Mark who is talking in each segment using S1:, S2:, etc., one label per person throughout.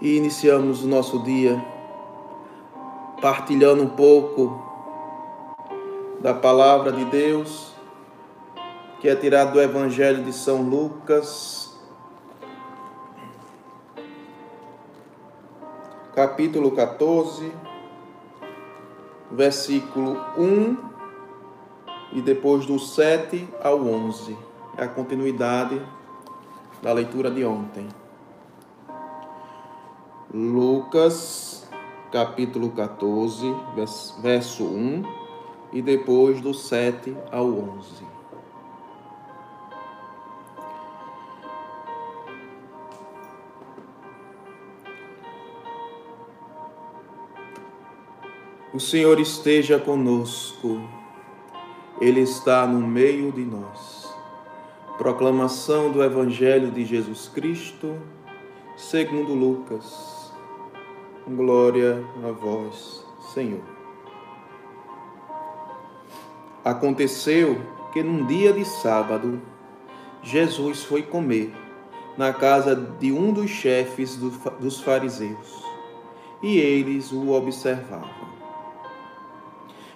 S1: e iniciamos o nosso dia partilhando um pouco da palavra de Deus, que é tirado do Evangelho de São Lucas, capítulo 14, versículo 1 e depois do 7 ao 11. É a continuidade da leitura de ontem. Lucas, capítulo 14, verso 1 e depois do 7 ao 11. O Senhor esteja conosco, Ele está no meio de nós. Proclamação do Evangelho de Jesus Cristo, segundo Lucas. Glória a vós, Senhor. Aconteceu que num dia de sábado, Jesus foi comer na casa de um dos chefes dos fariseus e eles o observavam.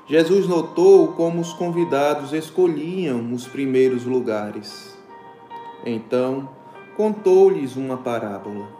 S1: Jesus notou como os convidados escolhiam os primeiros lugares. Então, contou-lhes uma parábola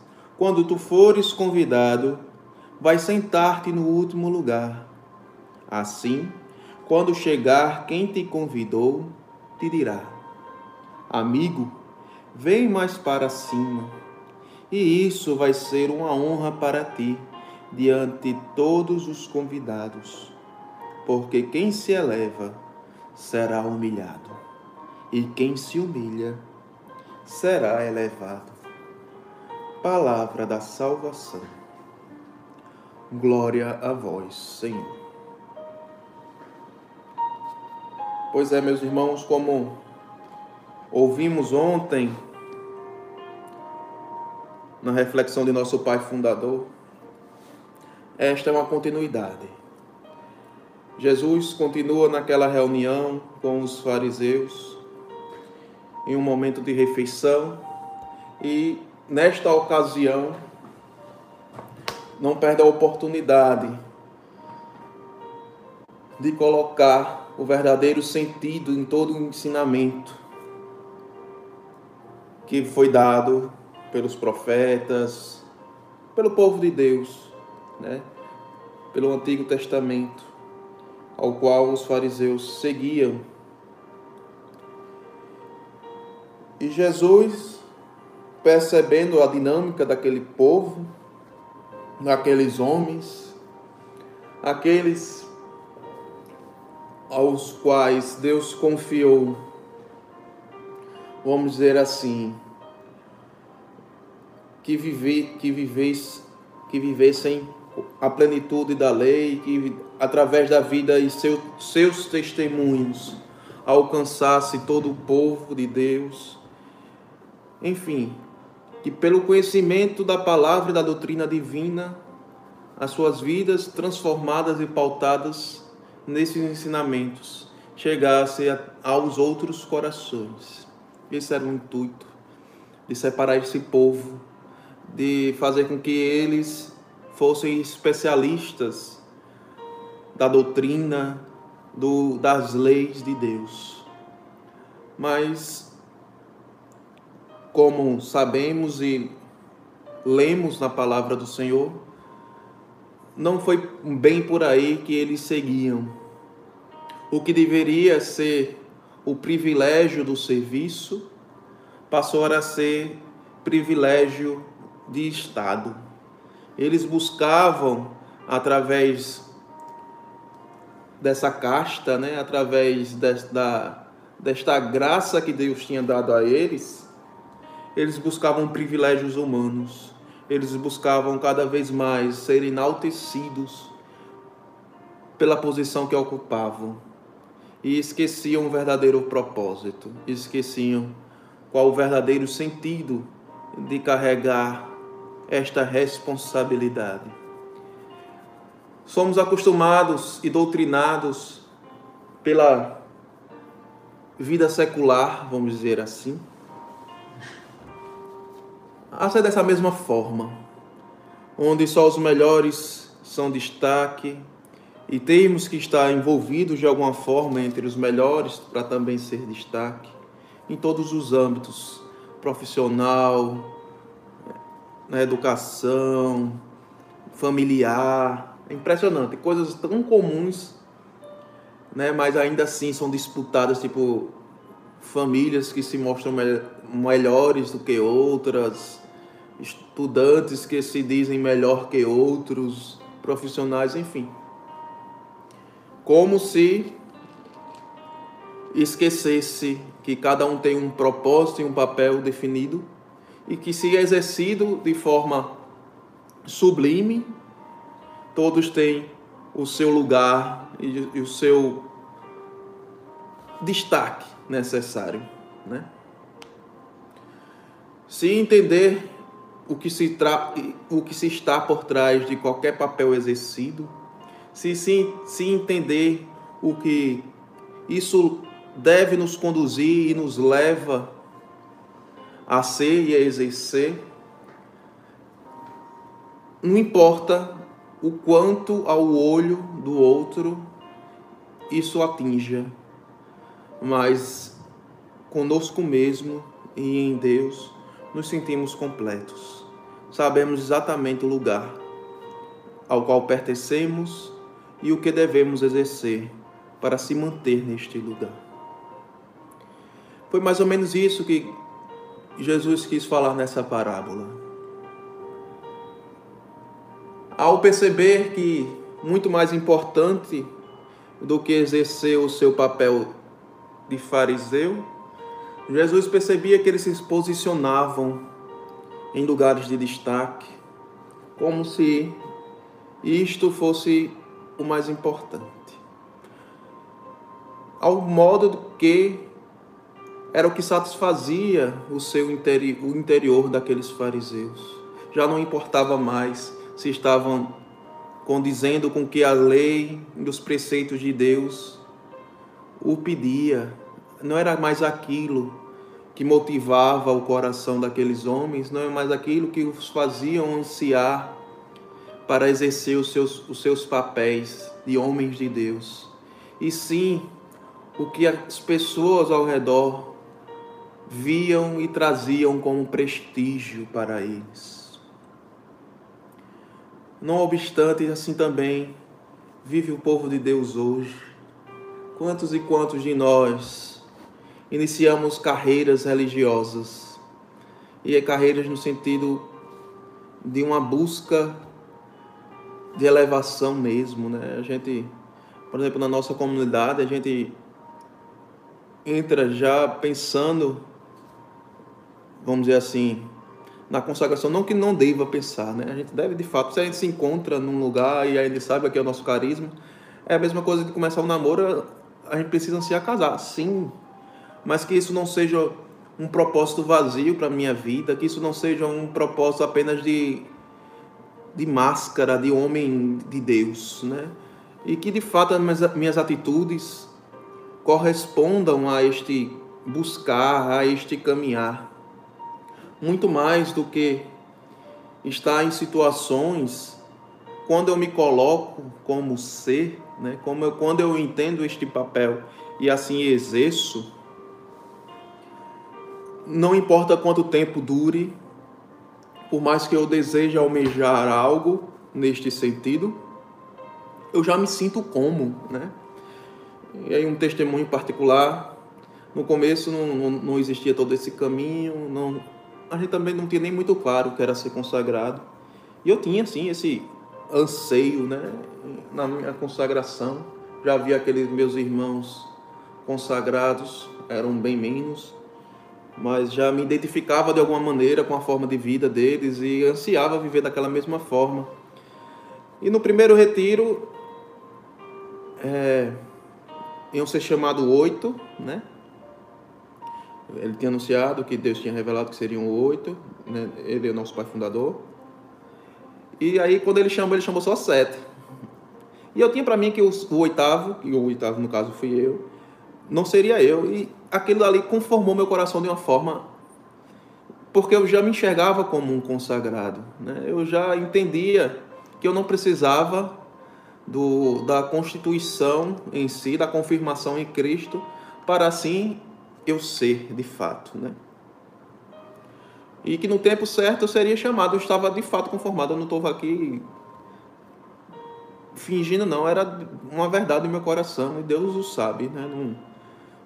S1: quando tu fores convidado, vai sentar-te no último lugar. Assim, quando chegar quem te convidou, te dirá: Amigo, vem mais para cima. E isso vai ser uma honra para ti diante de todos os convidados, porque quem se eleva será humilhado, e quem se humilha será elevado. Palavra da salvação. Glória a vós, Senhor. Pois é, meus irmãos, como ouvimos ontem na reflexão de nosso Pai Fundador, esta é uma continuidade. Jesus continua naquela reunião com os fariseus, em um momento de refeição, e nesta ocasião, não perde a oportunidade de colocar o verdadeiro sentido em todo o ensinamento que foi dado pelos profetas, pelo povo de Deus, né? pelo Antigo Testamento, ao qual os fariseus seguiam. E Jesus percebendo a dinâmica daquele povo, daqueles homens, aqueles aos quais Deus confiou, vamos dizer assim, que, vive, que, vives, que vivessem a plenitude da lei, que através da vida e seu, seus testemunhos alcançasse todo o povo de Deus. Enfim, que pelo conhecimento da palavra e da doutrina divina, as suas vidas transformadas e pautadas nesses ensinamentos chegassem aos outros corações. Esse era o intuito de separar esse povo, de fazer com que eles fossem especialistas da doutrina, do, das leis de Deus. Mas como sabemos e lemos na palavra do Senhor, não foi bem por aí que eles seguiam. O que deveria ser o privilégio do serviço passou a ser privilégio de Estado. Eles buscavam, através dessa casta, né, através desta, desta graça que Deus tinha dado a eles, eles buscavam privilégios humanos, eles buscavam cada vez mais ser enaltecidos pela posição que ocupavam. E esqueciam o verdadeiro propósito, esqueciam qual o verdadeiro sentido de carregar esta responsabilidade. Somos acostumados e doutrinados pela vida secular, vamos dizer assim, a ser dessa mesma forma, onde só os melhores são destaque, e temos que estar envolvidos de alguma forma entre os melhores para também ser destaque em todos os âmbitos profissional, na educação, familiar. É impressionante, coisas tão comuns, né, mas ainda assim são disputadas, tipo famílias que se mostram melhores do que outras, estudantes que se dizem melhor que outros, profissionais, enfim como se esquecesse que cada um tem um propósito e um papel definido e que se exercido de forma sublime, todos têm o seu lugar e, o seu destaque necessário, né? Se entender o que se tra... o que se está por trás de qualquer papel exercido, se, se, se entender o que isso deve nos conduzir e nos leva a ser e a exercer, não importa o quanto ao olho do outro isso atinja, mas conosco mesmo e em Deus nos sentimos completos. Sabemos exatamente o lugar ao qual pertencemos e o que devemos exercer para se manter neste lugar. Foi mais ou menos isso que Jesus quis falar nessa parábola. Ao perceber que muito mais importante do que exercer o seu papel de fariseu, Jesus percebia que eles se posicionavam em lugares de destaque, como se isto fosse o mais importante. Ao modo que era o que satisfazia o seu interi o interior daqueles fariseus. Já não importava mais se estavam condizendo com que a lei e os preceitos de Deus o pedia. Não era mais aquilo que motivava o coração daqueles homens, não é mais aquilo que os faziam ansiar para exercer os seus, os seus papéis de homens de Deus, e sim o que as pessoas ao redor viam e traziam como prestígio para eles. Não obstante, assim também vive o povo de Deus hoje. Quantos e quantos de nós iniciamos carreiras religiosas? E é carreiras no sentido de uma busca de elevação mesmo, né? A gente, por exemplo, na nossa comunidade, a gente entra já pensando, vamos dizer assim, na consagração, não que não deva pensar, né? A gente deve, de fato, se a gente se encontra num lugar e a gente sabe que é o nosso carisma, é a mesma coisa de começar um namoro, a gente precisa se casar, sim, mas que isso não seja um propósito vazio para minha vida, que isso não seja um propósito apenas de de máscara de homem de Deus, né? E que de fato as minhas atitudes correspondam a este buscar, a este caminhar. Muito mais do que estar em situações quando eu me coloco como ser, né? Como eu, quando eu entendo este papel e assim exerço, não importa quanto tempo dure, por mais que eu deseje almejar algo neste sentido, eu já me sinto como, né? E aí um testemunho particular, no começo não, não, não existia todo esse caminho, não, a gente também não tinha nem muito claro o que era ser consagrado. E eu tinha, sim, esse anseio, né? Na minha consagração, já vi aqueles meus irmãos consagrados, eram bem menos, mas já me identificava de alguma maneira com a forma de vida deles e ansiava viver daquela mesma forma. E no primeiro retiro, é, iam ser chamados oito, né? Ele tinha anunciado que Deus tinha revelado que seriam oito, né? ele é o nosso pai fundador. E aí, quando ele chamou, ele chamou só sete. E eu tinha para mim que o, oitavo, e o oitavo no caso fui eu, não seria eu. E aquilo ali conformou meu coração de uma forma. Porque eu já me enxergava como um consagrado. Né? Eu já entendia que eu não precisava do, da constituição em si, da confirmação em Cristo, para assim eu ser de fato. Né? E que no tempo certo eu seria chamado, eu estava de fato conformado, eu não estou aqui fingindo, não, era uma verdade no meu coração e Deus o sabe, né? não,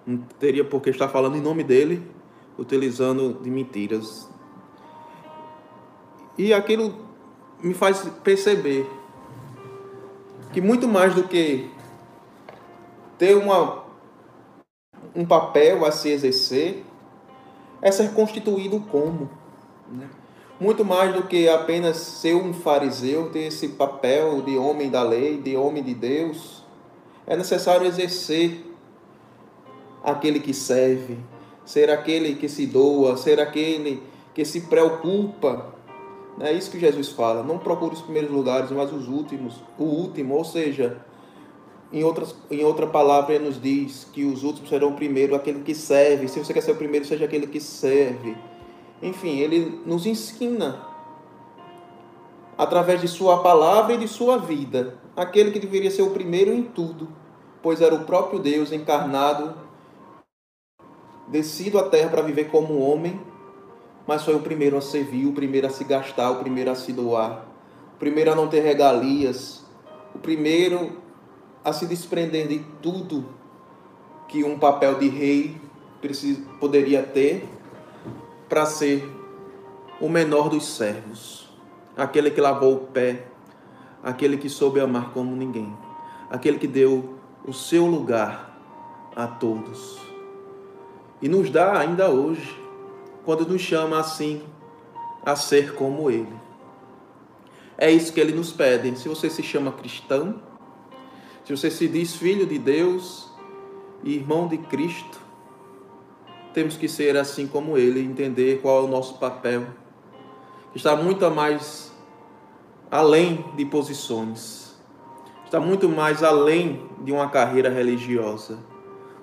S1: não teria por que estar falando em nome dele, utilizando de mentiras. E aquilo me faz perceber que muito mais do que ter uma, um papel a se exercer, é ser constituído como. Né? Muito mais do que apenas ser um fariseu, ter esse papel de homem da lei, de homem de Deus, é necessário exercer aquele que serve, ser aquele que se doa, ser aquele que se preocupa é isso que Jesus fala. Não procure os primeiros lugares, mas os últimos. O último, ou seja, em, outras, em outra palavra, ele nos diz que os últimos serão o primeiro, aquele que serve. Se você quer ser o primeiro, seja aquele que serve. Enfim, ele nos ensina, através de Sua palavra e de Sua vida, aquele que deveria ser o primeiro em tudo, pois era o próprio Deus encarnado, descido à terra para viver como homem mas foi o primeiro a servir, o primeiro a se gastar, o primeiro a se doar, o primeiro a não ter regalias, o primeiro a se desprender de tudo que um papel de rei poderia ter para ser o menor dos servos, aquele que lavou o pé, aquele que soube amar como ninguém, aquele que deu o seu lugar a todos. E nos dá ainda hoje quando nos chama assim a ser como Ele. É isso que Ele nos pede. Se você se chama cristão, se você se diz filho de Deus e irmão de Cristo, temos que ser assim como Ele, entender qual é o nosso papel. Está muito mais além de posições, está muito mais além de uma carreira religiosa.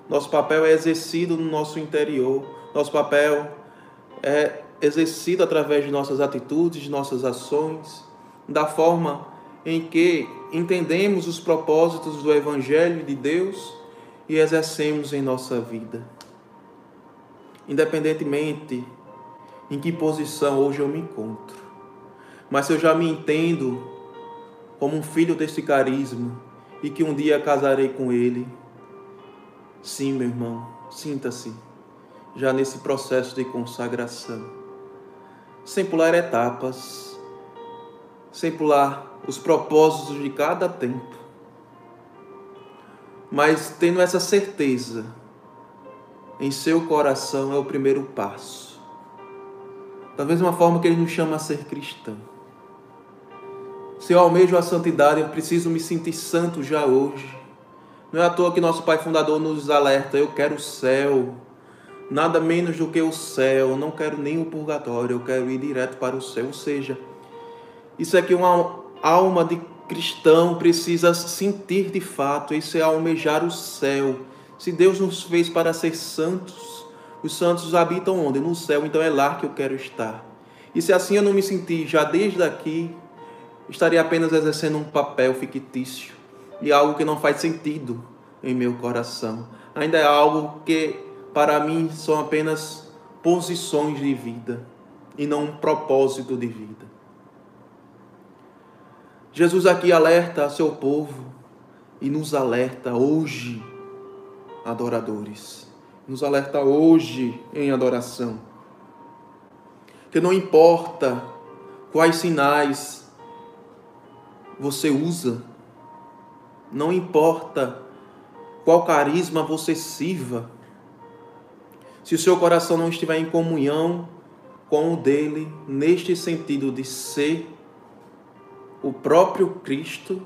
S1: Nosso papel é exercido no nosso interior, nosso papel é exercido através de nossas atitudes, de nossas ações, da forma em que entendemos os propósitos do Evangelho de Deus e exercemos em nossa vida. Independentemente em que posição hoje eu me encontro, mas se eu já me entendo como um filho desse carisma e que um dia casarei com ele, sim, meu irmão, sinta-se já nesse processo de consagração, sem pular etapas, sem pular os propósitos de cada tempo, mas tendo essa certeza em seu coração é o primeiro passo. Da mesma forma que ele nos chama a ser cristão. Se eu almejo a santidade, eu preciso me sentir santo já hoje. Não é à toa que nosso Pai Fundador nos alerta: eu quero o céu, nada menos do que o céu, não quero nem o purgatório, eu quero ir direto para o céu. Ou seja, isso é que uma alma de cristão precisa sentir de fato, isso é almejar o céu. Se Deus nos fez para ser santos, os santos habitam onde? No céu, então é lá que eu quero estar. E se assim eu não me sentir já desde aqui, estaria apenas exercendo um papel fictício e algo que não faz sentido em meu coração. Ainda é algo que para mim são apenas posições de vida e não um propósito de vida. Jesus aqui alerta a seu povo e nos alerta hoje, adoradores. Nos alerta hoje em adoração. Que não importa quais sinais você usa, não importa qual carisma você sirva, se o seu coração não estiver em comunhão com o dele, neste sentido de ser o próprio Cristo,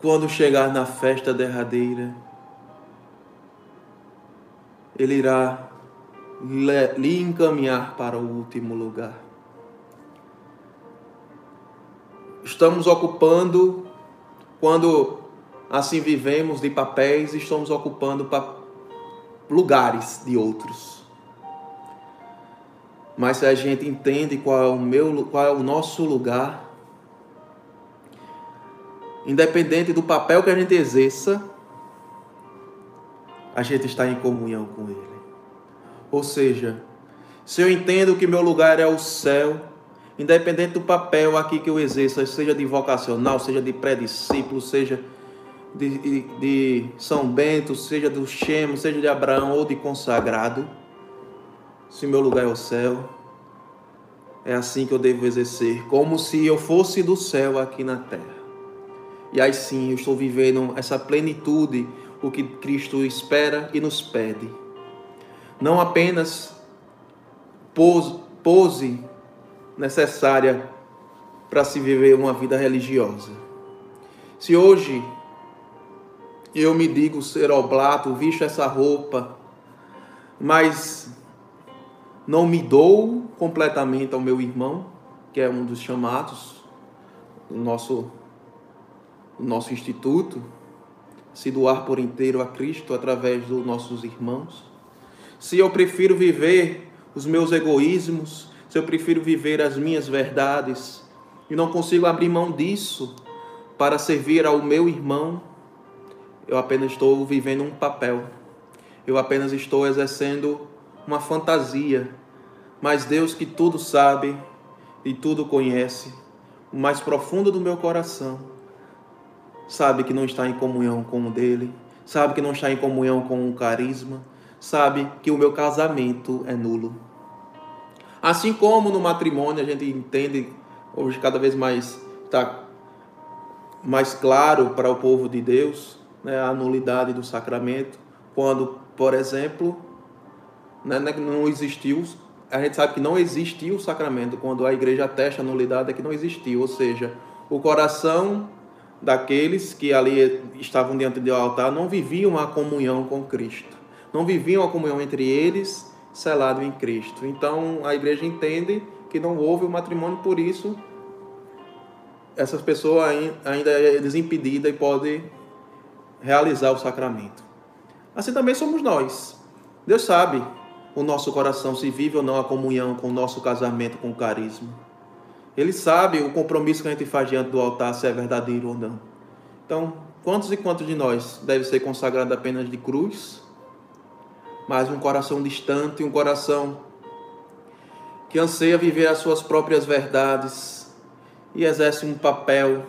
S1: quando chegar na festa derradeira, ele irá lhe encaminhar para o último lugar. Estamos ocupando, quando assim vivemos de papéis, estamos ocupando lugares de outros. Mas se a gente entende qual é o meu, qual é o nosso lugar, independente do papel que a gente exerça, a gente está em comunhão com Ele. Ou seja, se eu entendo que meu lugar é o céu, independente do papel aqui que eu exerça, seja de vocacional, seja de pré-discípulo, seja de, de, de, São Bento, seja do Chemo, seja de Abraão ou de consagrado, se meu lugar é o céu, é assim que eu devo exercer, como se eu fosse do céu aqui na terra. E aí sim eu estou vivendo essa plenitude, o que Cristo espera e nos pede. Não apenas pose, pose necessária para se viver uma vida religiosa. Se hoje eu me digo ser oblato, visto essa roupa, mas não me dou completamente ao meu irmão, que é um dos chamados do nosso, do nosso instituto, se doar por inteiro a Cristo através dos nossos irmãos. Se eu prefiro viver os meus egoísmos, se eu prefiro viver as minhas verdades e não consigo abrir mão disso para servir ao meu irmão, eu apenas estou vivendo um papel. Eu apenas estou exercendo uma fantasia. Mas Deus, que tudo sabe e tudo conhece, o mais profundo do meu coração, sabe que não está em comunhão com o dele, sabe que não está em comunhão com o carisma, sabe que o meu casamento é nulo. Assim como no matrimônio a gente entende hoje cada vez mais está mais claro para o povo de Deus, né, a nulidade do sacramento, quando, por exemplo, né, né, não existiu, a gente sabe que não existiu o sacramento, quando a igreja atesta a nulidade é que não existiu, ou seja, o coração daqueles que ali estavam diante do altar não viviam a comunhão com Cristo, não viviam a comunhão entre eles selado em Cristo. Então a igreja entende que não houve o matrimônio, por isso essa pessoa ainda é desimpedida e pode realizar o sacramento. Assim também somos nós. Deus sabe o nosso coração se vive ou não a comunhão com o nosso casamento com o carisma. Ele sabe o compromisso que a gente faz diante do altar, se é verdadeiro ou não. Então, quantos e quantos de nós deve ser consagrado apenas de cruz, mas um coração distante, um coração que anseia viver as suas próprias verdades e exerce um papel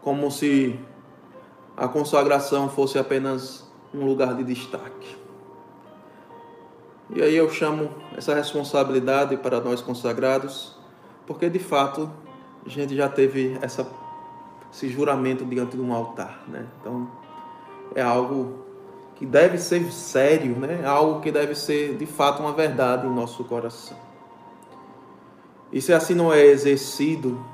S1: como se a consagração fosse apenas um lugar de destaque. E aí eu chamo essa responsabilidade para nós consagrados, porque de fato a gente já teve essa, esse juramento diante de um altar, né? Então é algo que deve ser sério, né? Algo que deve ser de fato uma verdade em nosso coração. E se assim não é exercido,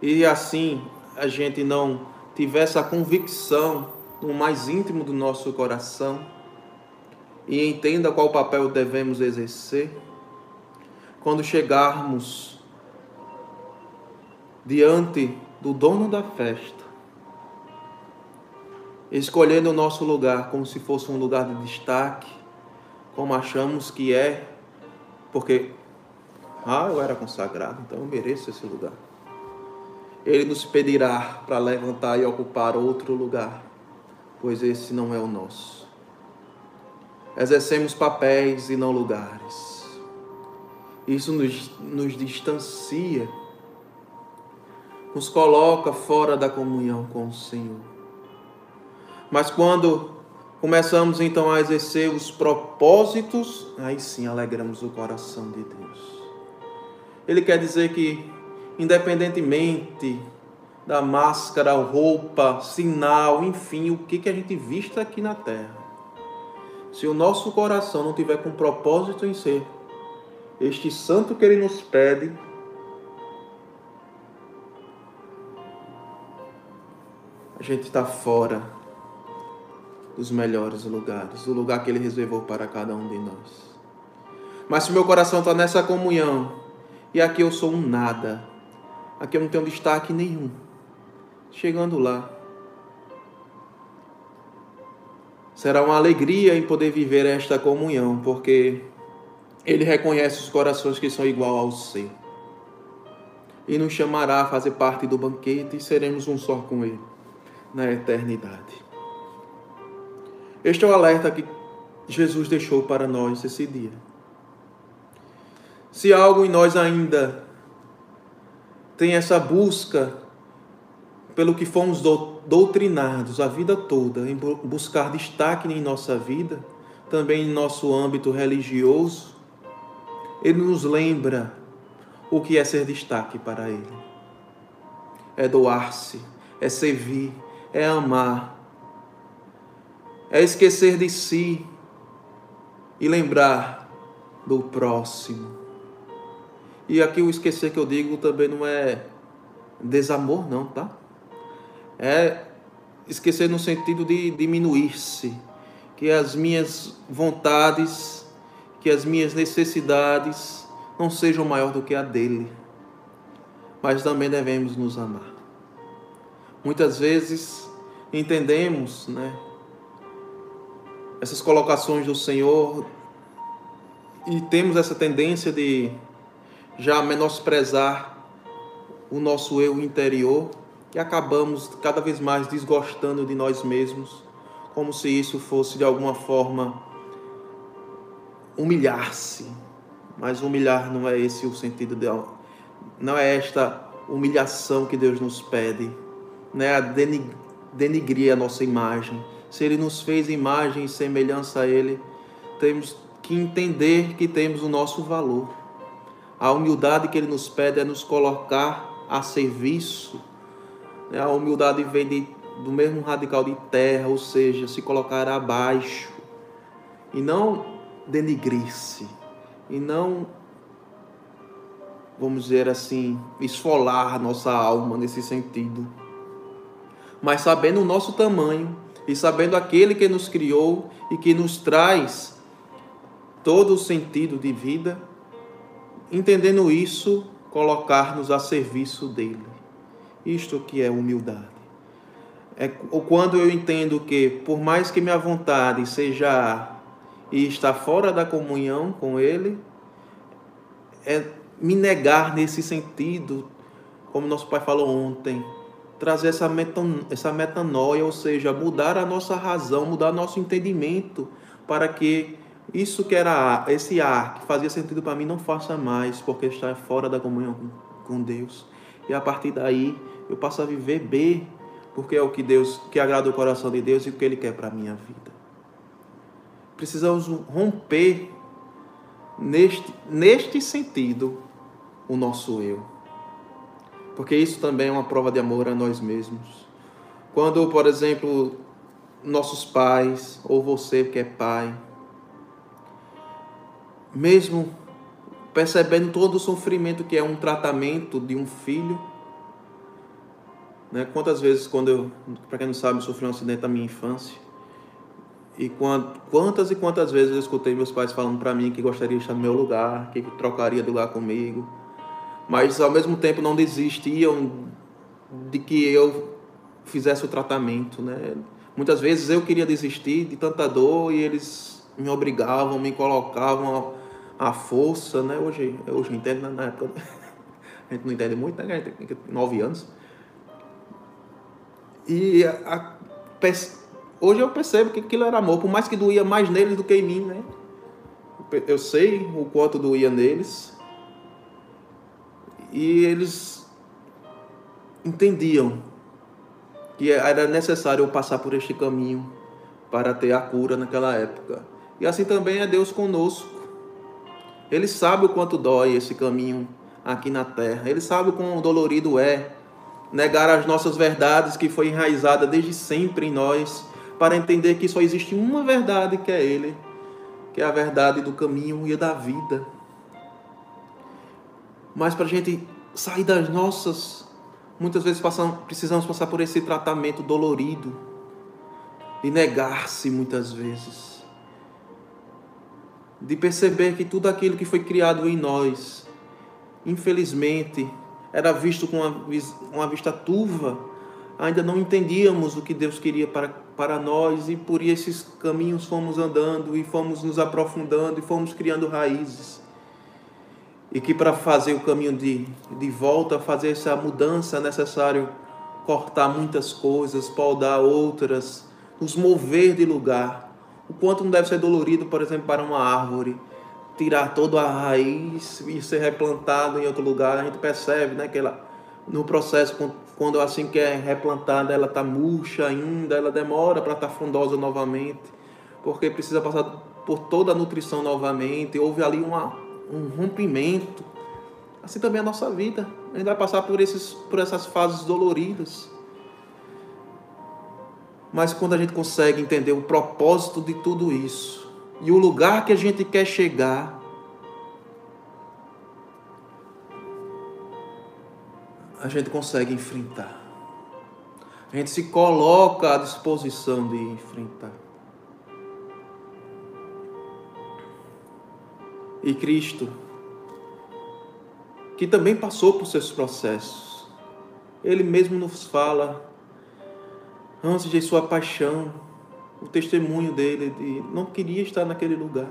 S1: e assim a gente não tiver essa convicção no mais íntimo do nosso coração e entenda qual papel devemos exercer, quando chegarmos diante do dono da festa, escolhendo o nosso lugar como se fosse um lugar de destaque, como achamos que é, porque ah, eu era consagrado, então eu mereço esse lugar ele nos pedirá para levantar e ocupar outro lugar, pois esse não é o nosso. Exercemos papéis e não lugares. Isso nos, nos distancia, nos coloca fora da comunhão com o Senhor. Mas quando começamos então a exercer os propósitos, aí sim alegramos o coração de Deus. Ele quer dizer que independentemente da máscara, roupa, sinal, enfim, o que, que a gente vista aqui na terra. Se o nosso coração não tiver com propósito em ser este santo que ele nos pede, a gente está fora dos melhores lugares, do lugar que ele reservou para cada um de nós. Mas se meu coração está nessa comunhão, e aqui eu sou um nada, aqui eu não tenho destaque nenhum, chegando lá, será uma alegria em poder viver esta comunhão, porque ele reconhece os corações que são igual ao seu. E nos chamará a fazer parte do banquete e seremos um só com ele na eternidade. Este é o alerta que Jesus deixou para nós esse dia. Se algo em nós ainda tem essa busca pelo que fomos doutrinados a vida toda, em buscar destaque em nossa vida, também em nosso âmbito religioso, ele nos lembra o que é ser destaque para ele. É doar-se, é servir, é amar, é esquecer de si e lembrar do próximo. E aqui o esquecer que eu digo também não é desamor, não, tá? É esquecer no sentido de diminuir-se, que as minhas vontades, que as minhas necessidades não sejam maior do que a dele. Mas também devemos nos amar. Muitas vezes entendemos, né, essas colocações do Senhor e temos essa tendência de já menosprezar o nosso eu interior e acabamos cada vez mais desgostando de nós mesmos, como se isso fosse de alguma forma humilhar-se. Mas humilhar não é esse o sentido de não é esta humilhação que Deus nos pede, né? A denigrir a nossa imagem se Ele nos fez imagem e semelhança a Ele, temos que entender que temos o nosso valor. A humildade que Ele nos pede é nos colocar a serviço. A humildade vem de, do mesmo radical de terra, ou seja, se colocar abaixo. E não denigrir-se. E não, vamos dizer assim, esfolar nossa alma nesse sentido. Mas sabendo o nosso tamanho, e sabendo aquele que nos criou e que nos traz todo o sentido de vida, entendendo isso, colocar-nos a serviço dele. Isto que é humildade. É quando eu entendo que, por mais que minha vontade seja e estar fora da comunhão com ele, é me negar nesse sentido, como nosso pai falou ontem, trazer essa, metan, essa metanoia, ou seja, mudar a nossa razão, mudar nosso entendimento, para que isso que era esse ar que fazia sentido para mim não faça mais, porque está fora da comunhão com Deus. E a partir daí eu passo a viver bem, porque é o que Deus, que agrada o coração de Deus e o que Ele quer para a minha vida. Precisamos romper neste, neste sentido o nosso eu porque isso também é uma prova de amor a nós mesmos. Quando, por exemplo, nossos pais, ou você que é pai, mesmo percebendo todo o sofrimento que é um tratamento de um filho, né? Quantas vezes, quando eu, para quem não sabe, sofri um acidente na minha infância, e quantas e quantas vezes eu escutei meus pais falando para mim que gostaria de estar no meu lugar, que trocaria de lugar comigo, mas ao mesmo tempo não desistiam de que eu fizesse o tratamento, né? Muitas vezes eu queria desistir de tanta dor e eles me obrigavam, me colocavam à força, né? Hoje, hoje entendo, né? na época a gente não entende muito, né? A gente tem nove anos. E a, a, hoje eu percebo que aquilo era amor, por mais que doía mais neles do que em mim, né? Eu sei o quanto doía neles, e eles entendiam que era necessário eu passar por este caminho para ter a cura naquela época. E assim também é Deus conosco. Ele sabe o quanto dói esse caminho aqui na terra. Ele sabe o quão dolorido é negar as nossas verdades que foi enraizada desde sempre em nós, para entender que só existe uma verdade que é Ele, que é a verdade do caminho e da vida. Mas para a gente sair das nossas, muitas vezes precisamos passar por esse tratamento dolorido de negar-se muitas vezes, de perceber que tudo aquilo que foi criado em nós, infelizmente, era visto com uma, uma vista turva, ainda não entendíamos o que Deus queria para, para nós e por esses caminhos fomos andando e fomos nos aprofundando e fomos criando raízes. E que para fazer o caminho de, de volta, fazer essa mudança é necessário cortar muitas coisas, podar outras, nos mover de lugar. O quanto não deve ser dolorido, por exemplo, para uma árvore tirar toda a raiz e ser replantado em outro lugar, a gente percebe, né, que ela no processo quando assim que é replantada, ela está murcha ainda, ela demora para estar tá frondosa novamente, porque precisa passar por toda a nutrição novamente, houve ali uma, um rompimento. Assim também é a nossa vida, a gente vai passar por, esses, por essas fases doloridas. Mas quando a gente consegue entender o propósito de tudo isso, e o lugar que a gente quer chegar, a gente consegue enfrentar. A gente se coloca à disposição de enfrentar. E Cristo, que também passou por seus processos, Ele mesmo nos fala, antes de sua paixão, o testemunho dele de não queria estar naquele lugar.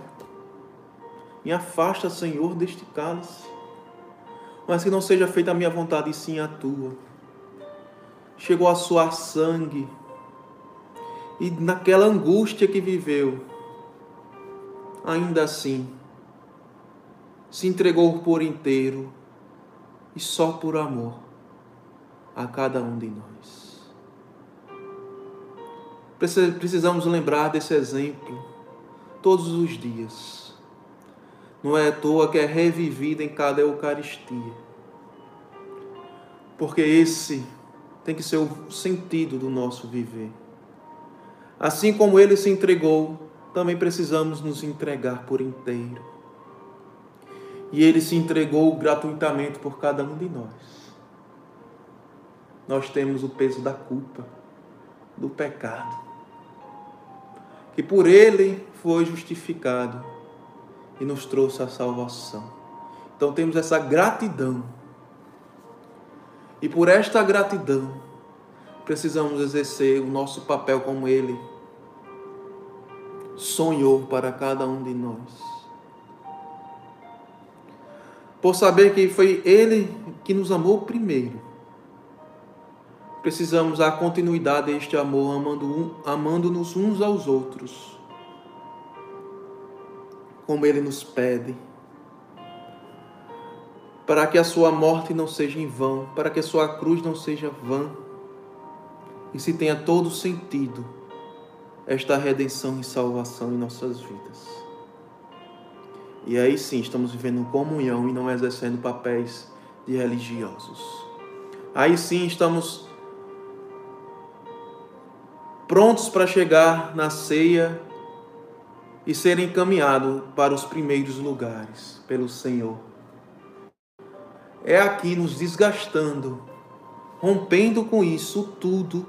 S1: Me afasta, Senhor, deste cálice. Mas que não seja feita a minha vontade, e sim a tua. Chegou a suar sangue. E naquela angústia que viveu, ainda assim, se entregou por inteiro e só por amor a cada um de nós. Precisamos lembrar desse exemplo todos os dias. Não é à toa que é revivida em cada Eucaristia. Porque esse tem que ser o sentido do nosso viver. Assim como ele se entregou, também precisamos nos entregar por inteiro. E ele se entregou gratuitamente por cada um de nós. Nós temos o peso da culpa, do pecado que por ele foi justificado e nos trouxe a salvação. Então temos essa gratidão. E por esta gratidão, precisamos exercer o nosso papel como ele sonhou para cada um de nós. Por saber que foi ele que nos amou primeiro precisamos dar continuidade a este amor, amando-nos amando uns aos outros, como Ele nos pede, para que a sua morte não seja em vão, para que a sua cruz não seja vã, e se tenha todo sentido esta redenção e salvação em nossas vidas. E aí sim estamos vivendo comunhão e não exercendo papéis de religiosos. Aí sim estamos prontos para chegar na ceia e serem encaminhados para os primeiros lugares pelo Senhor. É aqui nos desgastando, rompendo com isso tudo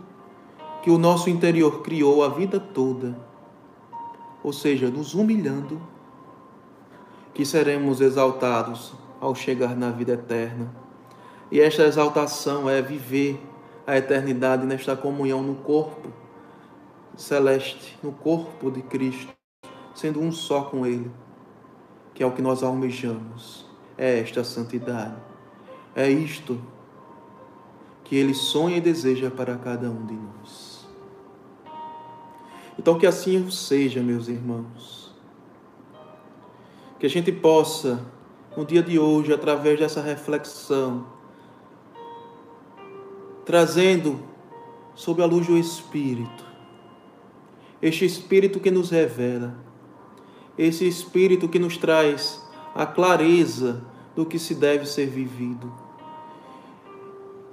S1: que o nosso interior criou a vida toda, ou seja, nos humilhando, que seremos exaltados ao chegar na vida eterna. E esta exaltação é viver a eternidade nesta comunhão no corpo celeste no corpo de Cristo, sendo um só com Ele, que é o que nós almejamos. É esta santidade. É isto que Ele sonha e deseja para cada um de nós. Então, que assim seja, meus irmãos. Que a gente possa, no dia de hoje, através dessa reflexão, trazendo sob a luz do Espírito, este Espírito que nos revela, esse Espírito que nos traz a clareza do que se deve ser vivido.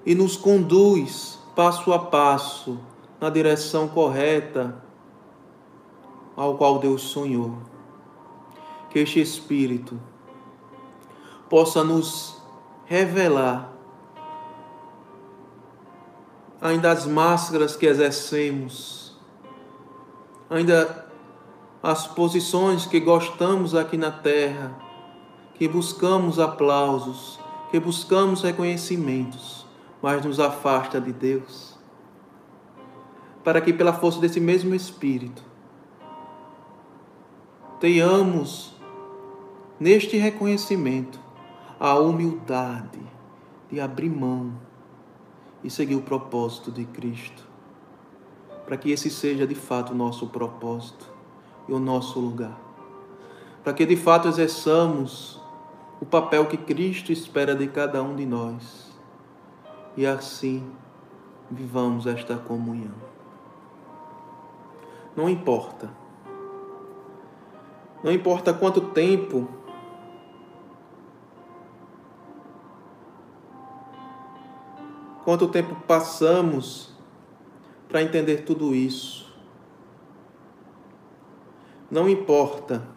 S1: e nos conduz passo a passo na direção correta ao qual Deus sonhou. Que este Espírito possa nos revelar ainda as máscaras que exercemos, ainda as posições que gostamos aqui na terra, que buscamos aplausos, que buscamos reconhecimentos, mas nos afasta de Deus. Para que, pela força desse mesmo Espírito, tenhamos neste reconhecimento a humildade de abrir mão e seguir o propósito de Cristo, para que esse seja de fato o nosso propósito e o nosso lugar, para que de fato exerçamos o papel que Cristo espera de cada um de nós. E assim vivamos esta comunhão. Não importa, não importa quanto tempo Quanto tempo passamos para entender tudo isso? Não importa.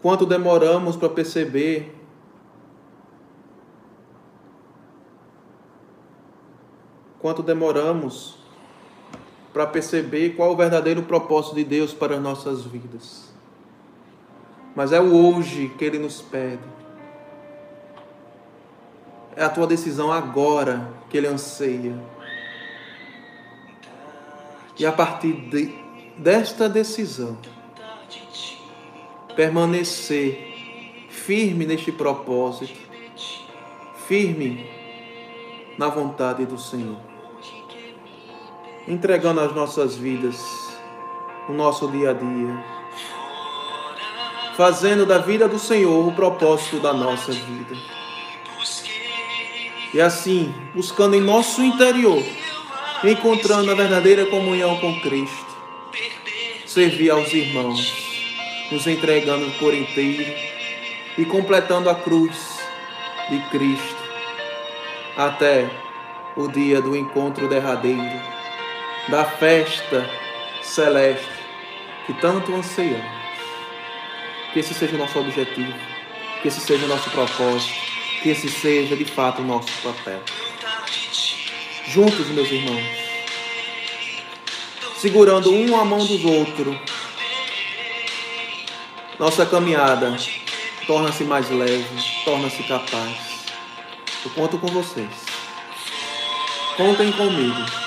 S1: Quanto demoramos para perceber quanto demoramos para perceber qual o verdadeiro propósito de Deus para as nossas vidas. Mas é o hoje que Ele nos pede. É a tua decisão agora que Ele anseia. E a partir de, desta decisão, permanecer firme neste propósito, firme na vontade do Senhor entregando as nossas vidas, o nosso dia a dia, fazendo da vida do Senhor o propósito da nossa vida. E assim, buscando em nosso interior, encontrando a verdadeira comunhão com Cristo, servir aos irmãos, nos entregando por inteiro e completando a cruz de Cristo até o dia do encontro derradeiro da festa celeste que tanto anseiamos. Que esse seja o nosso objetivo, que esse seja o nosso propósito, que esse seja de fato o nosso papel. Juntos, meus irmãos, segurando um a mão dos outros, nossa caminhada torna-se mais leve, torna-se capaz. Eu conto com vocês. Contem comigo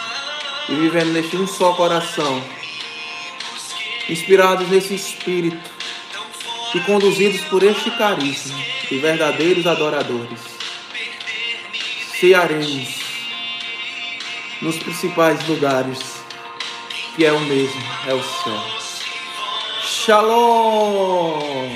S1: e vivendo neste um só coração, inspirados nesse espírito e conduzidos por este carisma de verdadeiros adoradores, cearemos nos principais lugares, que é o mesmo, é o céu. Shalom!